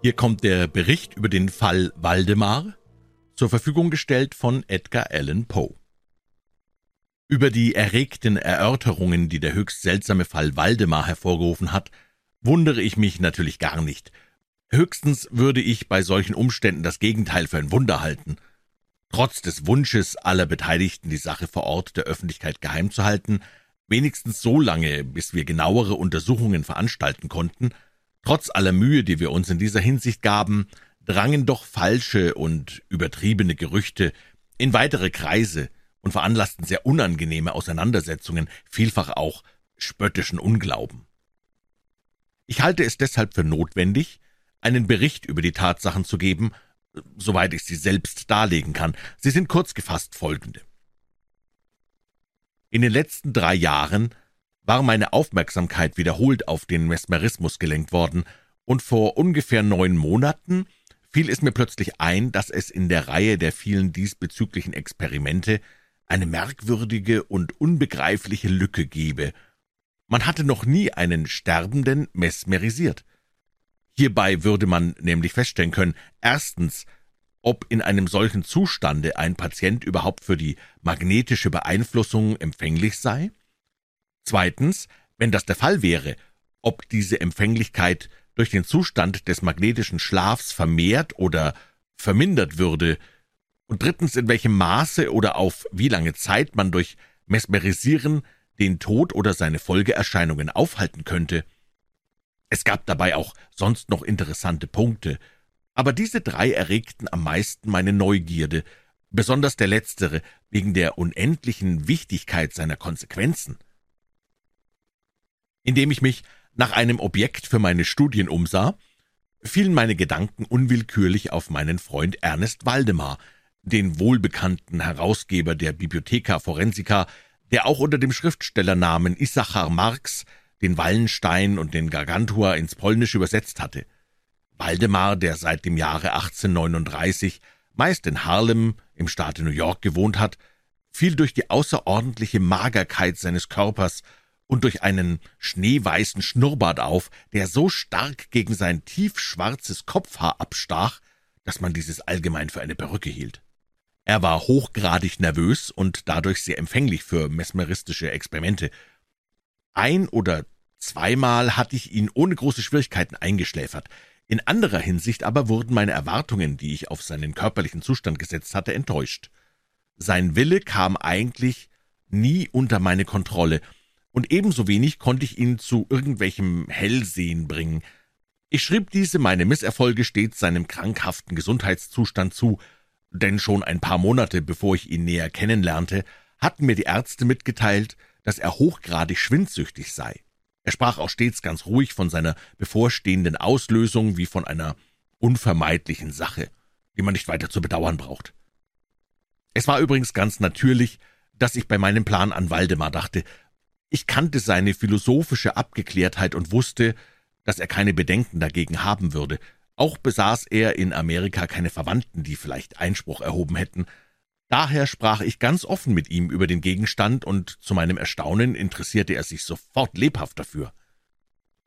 Hier kommt der Bericht über den Fall Waldemar, zur Verfügung gestellt von Edgar Allan Poe. Über die erregten Erörterungen, die der höchst seltsame Fall Waldemar hervorgerufen hat, wundere ich mich natürlich gar nicht. Höchstens würde ich bei solchen Umständen das Gegenteil für ein Wunder halten. Trotz des Wunsches aller Beteiligten, die Sache vor Ort der Öffentlichkeit geheim zu halten, wenigstens so lange, bis wir genauere Untersuchungen veranstalten konnten, Trotz aller Mühe, die wir uns in dieser Hinsicht gaben, drangen doch falsche und übertriebene Gerüchte in weitere Kreise und veranlassten sehr unangenehme Auseinandersetzungen, vielfach auch spöttischen Unglauben. Ich halte es deshalb für notwendig, einen Bericht über die Tatsachen zu geben, soweit ich sie selbst darlegen kann. Sie sind kurz gefasst folgende. In den letzten drei Jahren war meine Aufmerksamkeit wiederholt auf den Mesmerismus gelenkt worden, und vor ungefähr neun Monaten fiel es mir plötzlich ein, dass es in der Reihe der vielen diesbezüglichen Experimente eine merkwürdige und unbegreifliche Lücke gebe. Man hatte noch nie einen Sterbenden mesmerisiert. Hierbei würde man nämlich feststellen können, erstens, ob in einem solchen Zustande ein Patient überhaupt für die magnetische Beeinflussung empfänglich sei, Zweitens, wenn das der Fall wäre, ob diese Empfänglichkeit durch den Zustand des magnetischen Schlafs vermehrt oder vermindert würde, und drittens, in welchem Maße oder auf wie lange Zeit man durch Mesmerisieren den Tod oder seine Folgeerscheinungen aufhalten könnte. Es gab dabei auch sonst noch interessante Punkte, aber diese drei erregten am meisten meine Neugierde, besonders der letztere wegen der unendlichen Wichtigkeit seiner Konsequenzen. Indem ich mich nach einem Objekt für meine Studien umsah, fielen meine Gedanken unwillkürlich auf meinen Freund Ernest Waldemar, den wohlbekannten Herausgeber der Bibliotheca Forensica, der auch unter dem Schriftstellernamen Issachar Marx den Wallenstein und den Gargantua ins Polnische übersetzt hatte. Waldemar, der seit dem Jahre 1839 meist in Harlem im Staate New York gewohnt hat, fiel durch die außerordentliche Magerkeit seines Körpers und durch einen schneeweißen Schnurrbart auf, der so stark gegen sein tiefschwarzes Kopfhaar abstach, dass man dieses allgemein für eine Perücke hielt. Er war hochgradig nervös und dadurch sehr empfänglich für mesmeristische Experimente. Ein oder zweimal hatte ich ihn ohne große Schwierigkeiten eingeschläfert. In anderer Hinsicht aber wurden meine Erwartungen, die ich auf seinen körperlichen Zustand gesetzt hatte, enttäuscht. Sein Wille kam eigentlich nie unter meine Kontrolle, und ebenso wenig konnte ich ihn zu irgendwelchem Hellsehen bringen. Ich schrieb diese meine Misserfolge stets seinem krankhaften Gesundheitszustand zu, denn schon ein paar Monate bevor ich ihn näher kennenlernte, hatten mir die Ärzte mitgeteilt, dass er hochgradig schwindsüchtig sei. Er sprach auch stets ganz ruhig von seiner bevorstehenden Auslösung wie von einer unvermeidlichen Sache, die man nicht weiter zu bedauern braucht. Es war übrigens ganz natürlich, dass ich bei meinem Plan an Waldemar dachte, ich kannte seine philosophische Abgeklärtheit und wusste, dass er keine Bedenken dagegen haben würde. Auch besaß er in Amerika keine Verwandten, die vielleicht Einspruch erhoben hätten. Daher sprach ich ganz offen mit ihm über den Gegenstand, und zu meinem Erstaunen interessierte er sich sofort lebhaft dafür.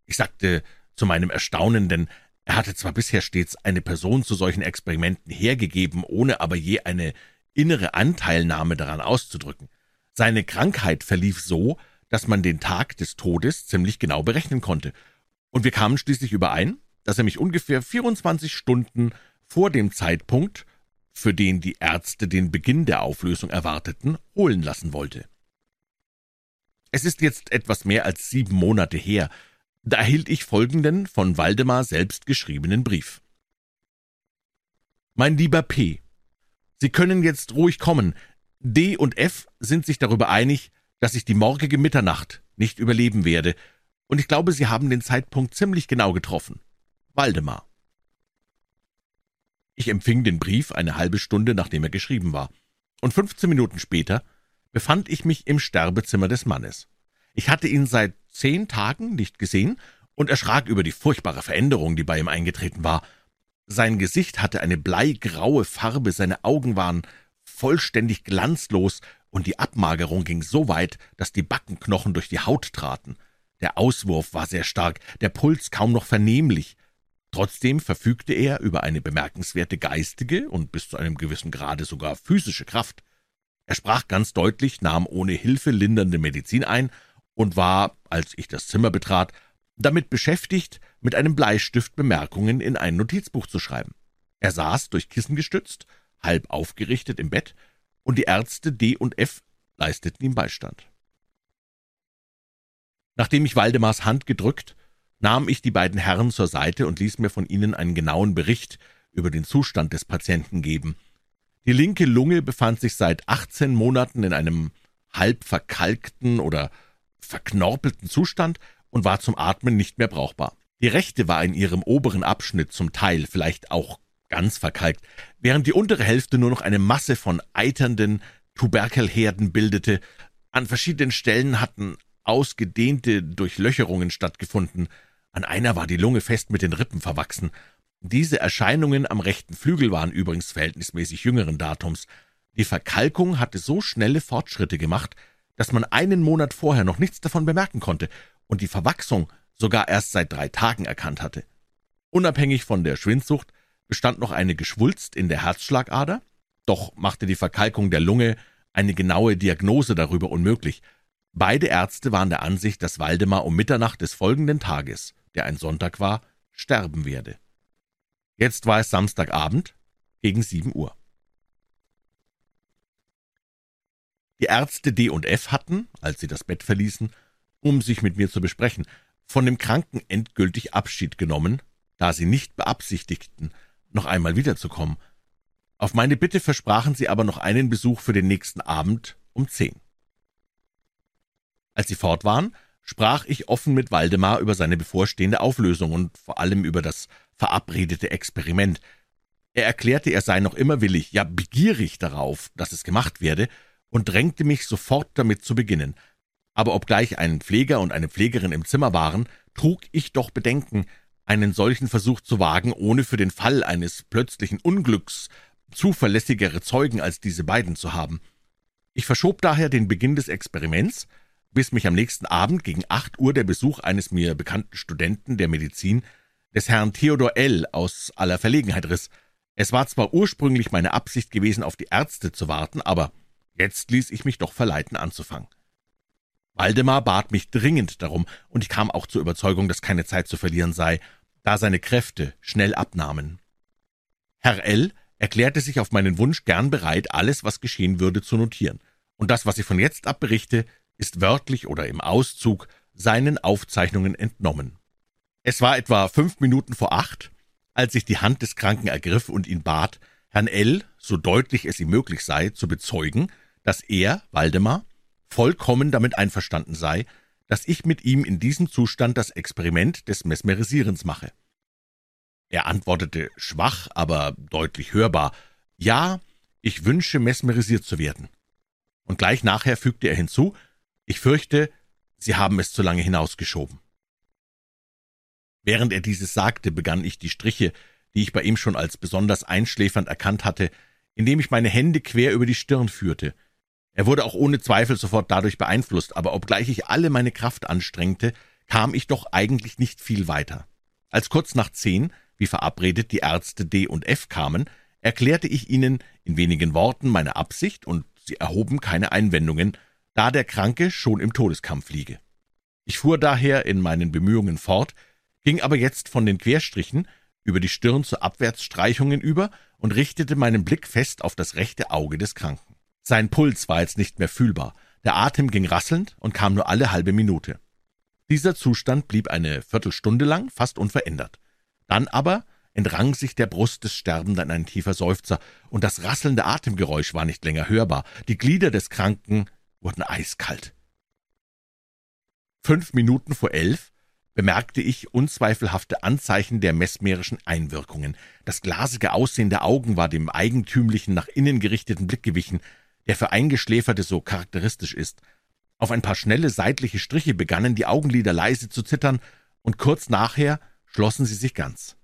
Ich sagte zu meinem Erstaunen, denn er hatte zwar bisher stets eine Person zu solchen Experimenten hergegeben, ohne aber je eine innere Anteilnahme daran auszudrücken. Seine Krankheit verlief so, dass man den Tag des Todes ziemlich genau berechnen konnte, und wir kamen schließlich überein, dass er mich ungefähr 24 Stunden vor dem Zeitpunkt, für den die Ärzte den Beginn der Auflösung erwarteten, holen lassen wollte. Es ist jetzt etwas mehr als sieben Monate her, da erhielt ich folgenden von Waldemar selbst geschriebenen Brief. Mein lieber P. Sie können jetzt ruhig kommen. D und F sind sich darüber einig, dass ich die morgige Mitternacht nicht überleben werde, und ich glaube, Sie haben den Zeitpunkt ziemlich genau getroffen. Waldemar. Ich empfing den Brief eine halbe Stunde, nachdem er geschrieben war, und fünfzehn Minuten später befand ich mich im Sterbezimmer des Mannes. Ich hatte ihn seit zehn Tagen nicht gesehen und erschrak über die furchtbare Veränderung, die bei ihm eingetreten war. Sein Gesicht hatte eine bleigraue Farbe, seine Augen waren vollständig glanzlos und die Abmagerung ging so weit, dass die Backenknochen durch die Haut traten. Der Auswurf war sehr stark, der Puls kaum noch vernehmlich. Trotzdem verfügte er über eine bemerkenswerte geistige und bis zu einem gewissen Grade sogar physische Kraft. Er sprach ganz deutlich, nahm ohne Hilfe lindernde Medizin ein und war, als ich das Zimmer betrat, damit beschäftigt, mit einem Bleistift Bemerkungen in ein Notizbuch zu schreiben. Er saß, durch Kissen gestützt, halb aufgerichtet im Bett, und die Ärzte D und F leisteten ihm Beistand. Nachdem ich Waldemars Hand gedrückt, nahm ich die beiden Herren zur Seite und ließ mir von ihnen einen genauen Bericht über den Zustand des Patienten geben. Die linke Lunge befand sich seit 18 Monaten in einem halb verkalkten oder verknorpelten Zustand und war zum Atmen nicht mehr brauchbar. Die rechte war in ihrem oberen Abschnitt zum Teil vielleicht auch ganz verkalkt, während die untere Hälfte nur noch eine Masse von eiternden Tuberkelherden bildete. An verschiedenen Stellen hatten ausgedehnte Durchlöcherungen stattgefunden. An einer war die Lunge fest mit den Rippen verwachsen. Diese Erscheinungen am rechten Flügel waren übrigens verhältnismäßig jüngeren Datums. Die Verkalkung hatte so schnelle Fortschritte gemacht, dass man einen Monat vorher noch nichts davon bemerken konnte und die Verwachsung sogar erst seit drei Tagen erkannt hatte. Unabhängig von der Schwindsucht bestand noch eine Geschwulst in der Herzschlagader, doch machte die Verkalkung der Lunge eine genaue Diagnose darüber unmöglich. Beide Ärzte waren der Ansicht, dass Waldemar um Mitternacht des folgenden Tages, der ein Sonntag war, sterben werde. Jetzt war es Samstagabend gegen sieben Uhr. Die Ärzte D und F hatten, als sie das Bett verließen, um sich mit mir zu besprechen, von dem Kranken endgültig Abschied genommen, da sie nicht beabsichtigten, noch einmal wiederzukommen. Auf meine Bitte versprachen sie aber noch einen Besuch für den nächsten Abend um zehn. Als sie fort waren, sprach ich offen mit Waldemar über seine bevorstehende Auflösung und vor allem über das verabredete Experiment. Er erklärte, er sei noch immer willig, ja begierig darauf, dass es gemacht werde, und drängte mich sofort damit zu beginnen. Aber obgleich ein Pfleger und eine Pflegerin im Zimmer waren, trug ich doch Bedenken, einen solchen Versuch zu wagen, ohne für den Fall eines plötzlichen Unglücks zuverlässigere Zeugen als diese beiden zu haben. Ich verschob daher den Beginn des Experiments, bis mich am nächsten Abend gegen acht Uhr der Besuch eines mir bekannten Studenten der Medizin, des Herrn Theodor L. aus aller Verlegenheit riss. Es war zwar ursprünglich meine Absicht gewesen, auf die Ärzte zu warten, aber jetzt ließ ich mich doch verleiten anzufangen. Waldemar bat mich dringend darum, und ich kam auch zur Überzeugung, dass keine Zeit zu verlieren sei, da seine Kräfte schnell abnahmen. Herr L. erklärte sich auf meinen Wunsch gern bereit, alles, was geschehen würde, zu notieren, und das, was ich von jetzt ab berichte, ist wörtlich oder im Auszug seinen Aufzeichnungen entnommen. Es war etwa fünf Minuten vor acht, als ich die Hand des Kranken ergriff und ihn bat, Herrn L., so deutlich es ihm möglich sei, zu bezeugen, dass er, Waldemar, vollkommen damit einverstanden sei, dass ich mit ihm in diesem Zustand das Experiment des Mesmerisierens mache. Er antwortete schwach, aber deutlich hörbar, ja, ich wünsche, mesmerisiert zu werden. Und gleich nachher fügte er hinzu, ich fürchte, Sie haben es zu lange hinausgeschoben. Während er dieses sagte, begann ich die Striche, die ich bei ihm schon als besonders einschläfernd erkannt hatte, indem ich meine Hände quer über die Stirn führte, er wurde auch ohne Zweifel sofort dadurch beeinflusst, aber obgleich ich alle meine Kraft anstrengte, kam ich doch eigentlich nicht viel weiter. Als kurz nach zehn, wie verabredet, die Ärzte D und F kamen, erklärte ich ihnen in wenigen Worten meine Absicht, und sie erhoben keine Einwendungen, da der Kranke schon im Todeskampf liege. Ich fuhr daher in meinen Bemühungen fort, ging aber jetzt von den Querstrichen über die Stirn zu Abwärtsstreichungen über und richtete meinen Blick fest auf das rechte Auge des Kranken. Sein Puls war jetzt nicht mehr fühlbar, der Atem ging rasselnd und kam nur alle halbe Minute. Dieser Zustand blieb eine Viertelstunde lang fast unverändert. Dann aber entrang sich der Brust des Sterbenden ein tiefer Seufzer, und das rasselnde Atemgeräusch war nicht länger hörbar. Die Glieder des Kranken wurden eiskalt. Fünf Minuten vor elf bemerkte ich unzweifelhafte Anzeichen der mesmerischen Einwirkungen. Das glasige Aussehen der Augen war dem eigentümlichen, nach innen gerichteten Blick gewichen, der für Eingeschläferte so charakteristisch ist. Auf ein paar schnelle seitliche Striche begannen die Augenlider leise zu zittern, und kurz nachher schlossen sie sich ganz.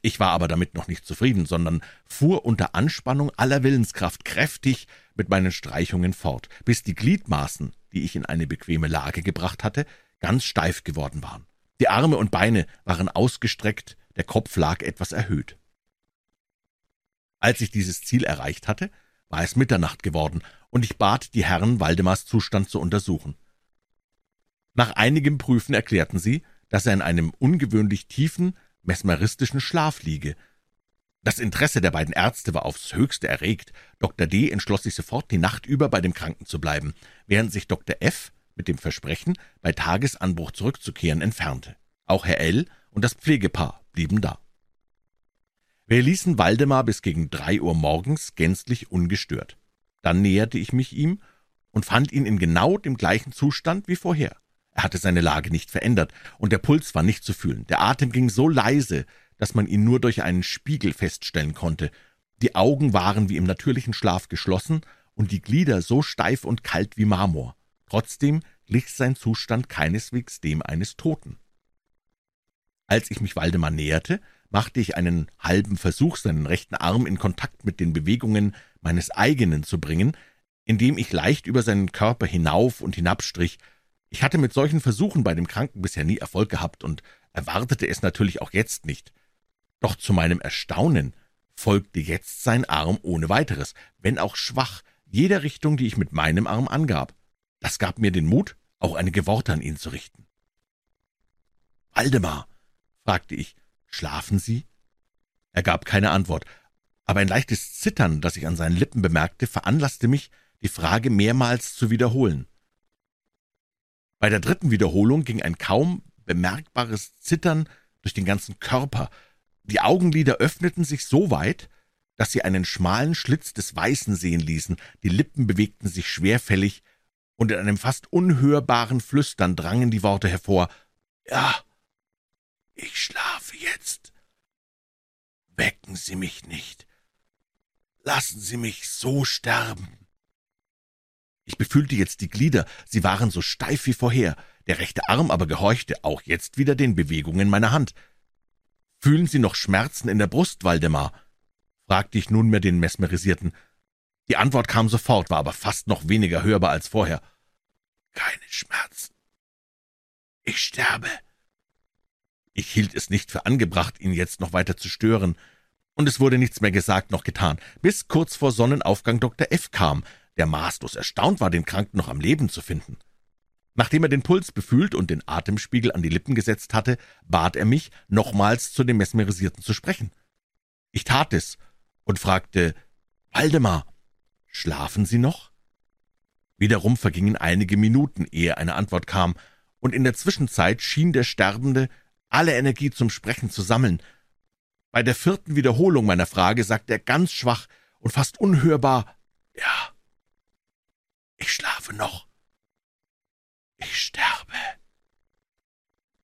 Ich war aber damit noch nicht zufrieden, sondern fuhr unter Anspannung aller Willenskraft kräftig mit meinen Streichungen fort, bis die Gliedmaßen, die ich in eine bequeme Lage gebracht hatte, ganz steif geworden waren. Die Arme und Beine waren ausgestreckt, der Kopf lag etwas erhöht. Als ich dieses Ziel erreicht hatte, war es Mitternacht geworden, und ich bat die Herren, Waldemars Zustand zu untersuchen. Nach einigem Prüfen erklärten sie, dass er in einem ungewöhnlich tiefen, mesmeristischen Schlaf liege. Das Interesse der beiden Ärzte war aufs höchste erregt. Dr. D. entschloss sich sofort, die Nacht über bei dem Kranken zu bleiben, während sich Dr. F. mit dem Versprechen, bei Tagesanbruch zurückzukehren, entfernte. Auch Herr L. und das Pflegepaar blieben da. Wir ließen Waldemar bis gegen drei Uhr morgens gänzlich ungestört. Dann näherte ich mich ihm und fand ihn in genau dem gleichen Zustand wie vorher. Er hatte seine Lage nicht verändert, und der Puls war nicht zu fühlen. Der Atem ging so leise, dass man ihn nur durch einen Spiegel feststellen konnte. Die Augen waren wie im natürlichen Schlaf geschlossen und die Glieder so steif und kalt wie Marmor. Trotzdem glich sein Zustand keineswegs dem eines Toten. Als ich mich Waldemar näherte, machte ich einen halben Versuch, seinen rechten Arm in Kontakt mit den Bewegungen meines eigenen zu bringen, indem ich leicht über seinen Körper hinauf und hinabstrich. Ich hatte mit solchen Versuchen bei dem Kranken bisher nie Erfolg gehabt und erwartete es natürlich auch jetzt nicht. Doch zu meinem Erstaunen folgte jetzt sein Arm ohne weiteres, wenn auch schwach, jeder Richtung, die ich mit meinem Arm angab. Das gab mir den Mut, auch einige Worte an ihn zu richten. »Waldemar«, fragte ich, »Schlafen Sie?« Er gab keine Antwort, aber ein leichtes Zittern, das ich an seinen Lippen bemerkte, veranlasste mich, die Frage mehrmals zu wiederholen. Bei der dritten Wiederholung ging ein kaum bemerkbares Zittern durch den ganzen Körper. Die Augenlider öffneten sich so weit, dass sie einen schmalen Schlitz des Weißen sehen ließen, die Lippen bewegten sich schwerfällig, und in einem fast unhörbaren Flüstern drangen die Worte hervor Ja, schlafe jetzt. Wecken Sie mich nicht. Lassen Sie mich so sterben. Ich befühlte jetzt die Glieder, sie waren so steif wie vorher, der rechte Arm aber gehorchte auch jetzt wieder den Bewegungen meiner Hand. Fühlen Sie noch Schmerzen in der Brust, Waldemar? fragte ich nunmehr den Mesmerisierten. Die Antwort kam sofort, war aber fast noch weniger hörbar als vorher. Keine Schmerzen. Ich sterbe. Ich hielt es nicht für angebracht, ihn jetzt noch weiter zu stören, und es wurde nichts mehr gesagt noch getan, bis kurz vor Sonnenaufgang Dr. F. kam, der maßlos erstaunt war, den Kranken noch am Leben zu finden. Nachdem er den Puls befühlt und den Atemspiegel an die Lippen gesetzt hatte, bat er mich, nochmals zu dem Mesmerisierten zu sprechen. Ich tat es und fragte, Waldemar, schlafen Sie noch? Wiederum vergingen einige Minuten, ehe eine Antwort kam, und in der Zwischenzeit schien der Sterbende alle Energie zum Sprechen zu sammeln. Bei der vierten Wiederholung meiner Frage sagte er ganz schwach und fast unhörbar, »Ja, ich schlafe noch. Ich sterbe.«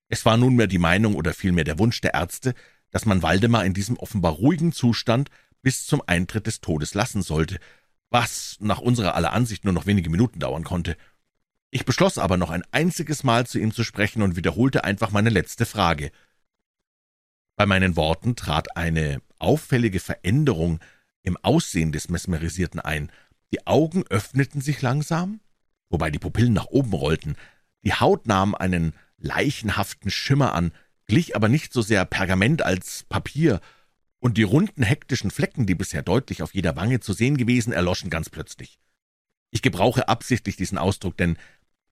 Es war nunmehr die Meinung oder vielmehr der Wunsch der Ärzte, dass man Waldemar in diesem offenbar ruhigen Zustand bis zum Eintritt des Todes lassen sollte, was nach unserer aller Ansicht nur noch wenige Minuten dauern konnte. Ich beschloss aber noch ein einziges Mal zu ihm zu sprechen und wiederholte einfach meine letzte Frage. Bei meinen Worten trat eine auffällige Veränderung im Aussehen des Mesmerisierten ein. Die Augen öffneten sich langsam, wobei die Pupillen nach oben rollten. Die Haut nahm einen leichenhaften Schimmer an, glich aber nicht so sehr Pergament als Papier, und die runden hektischen Flecken, die bisher deutlich auf jeder Wange zu sehen gewesen, erloschen ganz plötzlich. Ich gebrauche absichtlich diesen Ausdruck, denn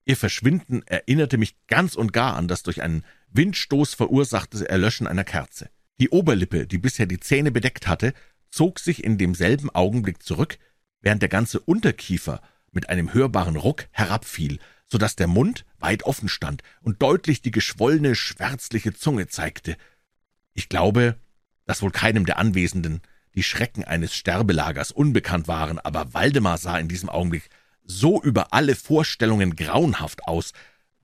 Ihr Verschwinden erinnerte mich ganz und gar an das durch einen Windstoß verursachte Erlöschen einer Kerze. Die Oberlippe, die bisher die Zähne bedeckt hatte, zog sich in demselben Augenblick zurück, während der ganze Unterkiefer mit einem hörbaren Ruck herabfiel, so dass der Mund weit offen stand und deutlich die geschwollene, schwärzliche Zunge zeigte. Ich glaube, dass wohl keinem der Anwesenden die Schrecken eines Sterbelagers unbekannt waren, aber Waldemar sah in diesem Augenblick so über alle Vorstellungen grauenhaft aus,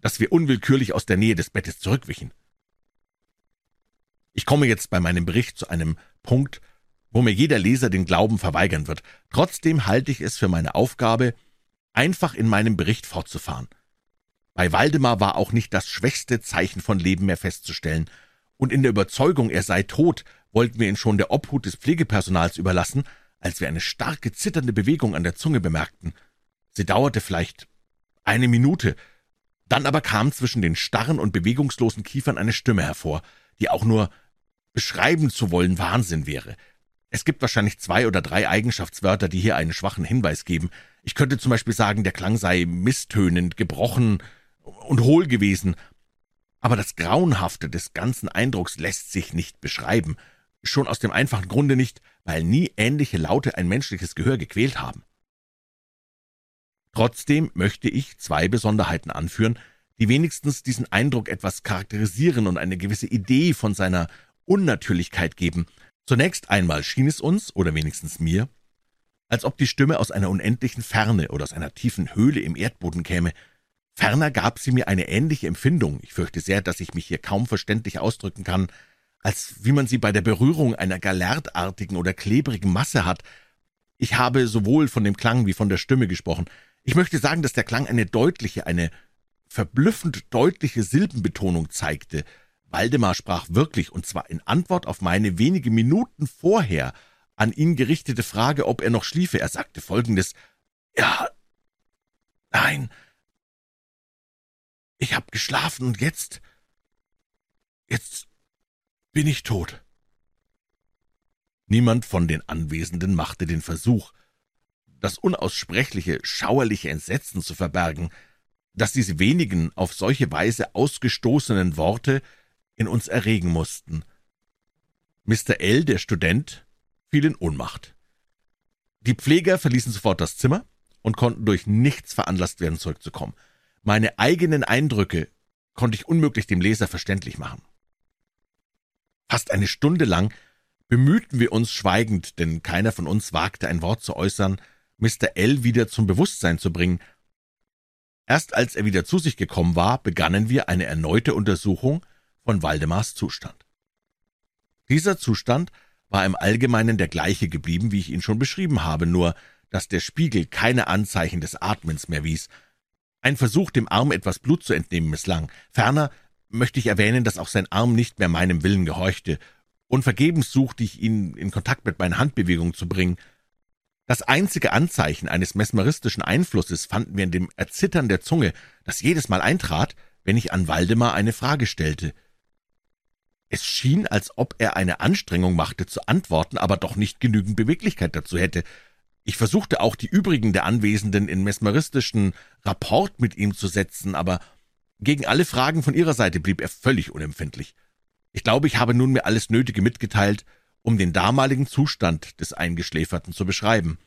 dass wir unwillkürlich aus der Nähe des Bettes zurückwichen. Ich komme jetzt bei meinem Bericht zu einem Punkt, wo mir jeder Leser den Glauben verweigern wird. Trotzdem halte ich es für meine Aufgabe, einfach in meinem Bericht fortzufahren. Bei Waldemar war auch nicht das schwächste Zeichen von Leben mehr festzustellen, und in der Überzeugung, er sei tot, wollten wir ihn schon der Obhut des Pflegepersonals überlassen, als wir eine starke zitternde Bewegung an der Zunge bemerkten – Sie dauerte vielleicht eine Minute, dann aber kam zwischen den starren und bewegungslosen Kiefern eine Stimme hervor, die auch nur beschreiben zu wollen Wahnsinn wäre. Es gibt wahrscheinlich zwei oder drei Eigenschaftswörter, die hier einen schwachen Hinweis geben. Ich könnte zum Beispiel sagen, der Klang sei misstönend, gebrochen und hohl gewesen. Aber das Grauenhafte des ganzen Eindrucks lässt sich nicht beschreiben, schon aus dem einfachen Grunde nicht, weil nie ähnliche Laute ein menschliches Gehör gequält haben. Trotzdem möchte ich zwei Besonderheiten anführen, die wenigstens diesen Eindruck etwas charakterisieren und eine gewisse Idee von seiner Unnatürlichkeit geben. Zunächst einmal schien es uns, oder wenigstens mir, als ob die Stimme aus einer unendlichen Ferne oder aus einer tiefen Höhle im Erdboden käme. Ferner gab sie mir eine ähnliche Empfindung, ich fürchte sehr, dass ich mich hier kaum verständlich ausdrücken kann, als wie man sie bei der Berührung einer galertartigen oder klebrigen Masse hat. Ich habe sowohl von dem Klang wie von der Stimme gesprochen. Ich möchte sagen, dass der Klang eine deutliche, eine verblüffend deutliche Silbenbetonung zeigte. Waldemar sprach wirklich, und zwar in Antwort auf meine wenige Minuten vorher an ihn gerichtete Frage, ob er noch schliefe. Er sagte folgendes Ja, nein, ich hab geschlafen und jetzt, jetzt bin ich tot. Niemand von den Anwesenden machte den Versuch, das unaussprechliche, schauerliche Entsetzen zu verbergen, dass diese wenigen auf solche Weise ausgestoßenen Worte in uns erregen mussten. Mr. L., der Student, fiel in Ohnmacht. Die Pfleger verließen sofort das Zimmer und konnten durch nichts veranlasst werden, zurückzukommen. Meine eigenen Eindrücke konnte ich unmöglich dem Leser verständlich machen. Fast eine Stunde lang bemühten wir uns schweigend, denn keiner von uns wagte ein Wort zu äußern, Mr. L. wieder zum Bewusstsein zu bringen. Erst als er wieder zu sich gekommen war, begannen wir eine erneute Untersuchung von Waldemars Zustand. Dieser Zustand war im Allgemeinen der gleiche geblieben, wie ich ihn schon beschrieben habe, nur dass der Spiegel keine Anzeichen des Atmens mehr wies. Ein Versuch, dem Arm etwas Blut zu entnehmen, misslang. Ferner möchte ich erwähnen, dass auch sein Arm nicht mehr meinem Willen gehorchte, und vergebens suchte ich ihn in Kontakt mit meinen Handbewegungen zu bringen. Das einzige Anzeichen eines mesmeristischen Einflusses fanden wir in dem Erzittern der Zunge, das jedes Mal eintrat, wenn ich an Waldemar eine Frage stellte. Es schien, als ob er eine Anstrengung machte zu antworten, aber doch nicht genügend Beweglichkeit dazu hätte. Ich versuchte auch die übrigen der Anwesenden in mesmeristischen Rapport mit ihm zu setzen, aber gegen alle Fragen von ihrer Seite blieb er völlig unempfindlich. Ich glaube, ich habe nunmehr alles Nötige mitgeteilt, um den damaligen Zustand des Eingeschläferten zu beschreiben.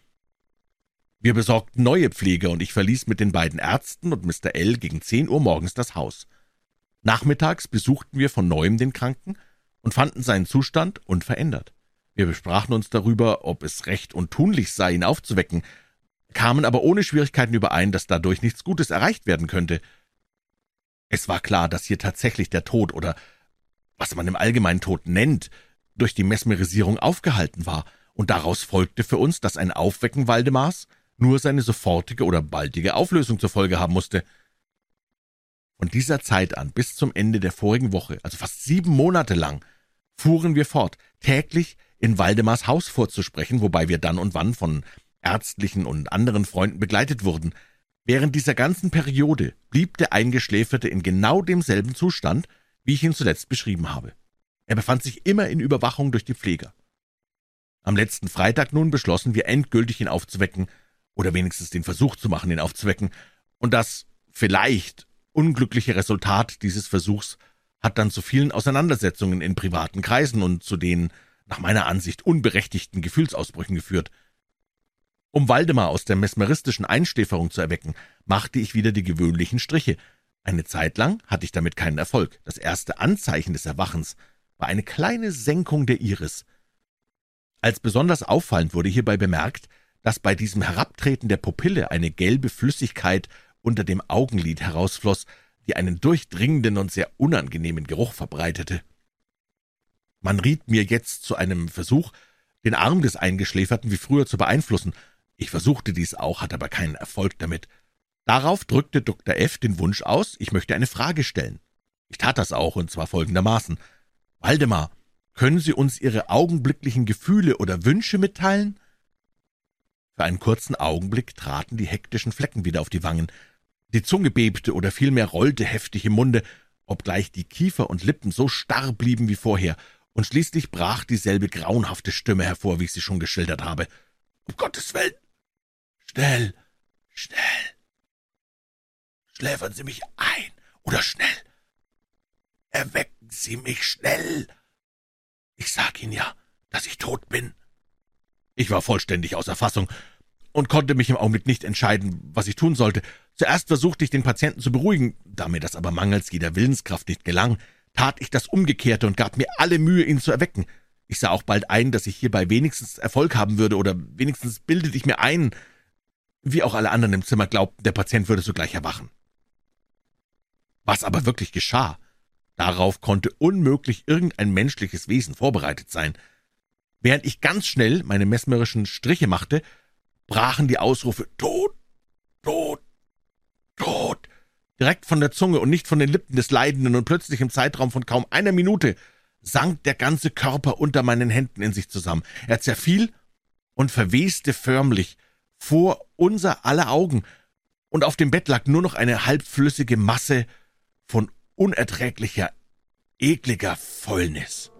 Wir besorgten neue Pfleger, und ich verließ mit den beiden Ärzten und Mr. L. gegen zehn Uhr morgens das Haus. Nachmittags besuchten wir von neuem den Kranken und fanden seinen Zustand unverändert. Wir besprachen uns darüber, ob es recht und tunlich sei, ihn aufzuwecken, kamen aber ohne Schwierigkeiten überein, dass dadurch nichts Gutes erreicht werden könnte. Es war klar, dass hier tatsächlich der Tod oder was man im Allgemeinen Tod nennt, durch die Mesmerisierung aufgehalten war, und daraus folgte für uns, dass ein Aufwecken Waldemars nur seine sofortige oder baldige Auflösung zur Folge haben musste. Von dieser Zeit an bis zum Ende der vorigen Woche, also fast sieben Monate lang, fuhren wir fort, täglich in Waldemars Haus vorzusprechen, wobei wir dann und wann von ärztlichen und anderen Freunden begleitet wurden, Während dieser ganzen Periode blieb der Eingeschläferte in genau demselben Zustand, wie ich ihn zuletzt beschrieben habe. Er befand sich immer in Überwachung durch die Pfleger. Am letzten Freitag nun beschlossen wir endgültig ihn aufzuwecken, oder wenigstens den Versuch zu machen, ihn aufzuwecken, und das vielleicht unglückliche Resultat dieses Versuchs hat dann zu vielen Auseinandersetzungen in privaten Kreisen und zu den nach meiner Ansicht unberechtigten Gefühlsausbrüchen geführt, um Waldemar aus der mesmeristischen Einschläferung zu erwecken, machte ich wieder die gewöhnlichen Striche. Eine Zeit lang hatte ich damit keinen Erfolg. Das erste Anzeichen des Erwachens war eine kleine Senkung der Iris. Als besonders auffallend wurde hierbei bemerkt, dass bei diesem Herabtreten der Pupille eine gelbe Flüssigkeit unter dem Augenlid herausfloß, die einen durchdringenden und sehr unangenehmen Geruch verbreitete. Man riet mir jetzt zu einem Versuch, den Arm des Eingeschläferten wie früher zu beeinflussen, ich versuchte dies auch, hatte aber keinen Erfolg damit. Darauf drückte Dr. F. den Wunsch aus, ich möchte eine Frage stellen. Ich tat das auch, und zwar folgendermaßen. Waldemar, können Sie uns Ihre augenblicklichen Gefühle oder Wünsche mitteilen? Für einen kurzen Augenblick traten die hektischen Flecken wieder auf die Wangen. Die Zunge bebte oder vielmehr rollte heftig im Munde, obgleich die Kiefer und Lippen so starr blieben wie vorher, und schließlich brach dieselbe grauenhafte Stimme hervor, wie ich sie schon geschildert habe. Um Gottes Willen! Schnell! Schnell! Schläfern Sie mich ein oder schnell! Erwecken Sie mich schnell! Ich sag Ihnen ja, dass ich tot bin. Ich war vollständig außer Fassung und konnte mich im Augenblick nicht entscheiden, was ich tun sollte. Zuerst versuchte ich, den Patienten zu beruhigen, da mir das aber mangels jeder Willenskraft nicht gelang, tat ich das Umgekehrte und gab mir alle Mühe, ihn zu erwecken. Ich sah auch bald ein, dass ich hierbei wenigstens Erfolg haben würde, oder wenigstens bildete ich mir ein, wie auch alle anderen im Zimmer glaubten, der Patient würde sogleich erwachen. Was aber wirklich geschah, darauf konnte unmöglich irgendein menschliches Wesen vorbereitet sein. Während ich ganz schnell meine mesmerischen Striche machte, brachen die Ausrufe Tod, Tod, Tod direkt von der Zunge und nicht von den Lippen des Leidenden, und plötzlich im Zeitraum von kaum einer Minute sank der ganze Körper unter meinen Händen in sich zusammen. Er zerfiel und verweste förmlich vor unser aller Augen, und auf dem Bett lag nur noch eine halbflüssige Masse von unerträglicher, ekliger Fäulnis.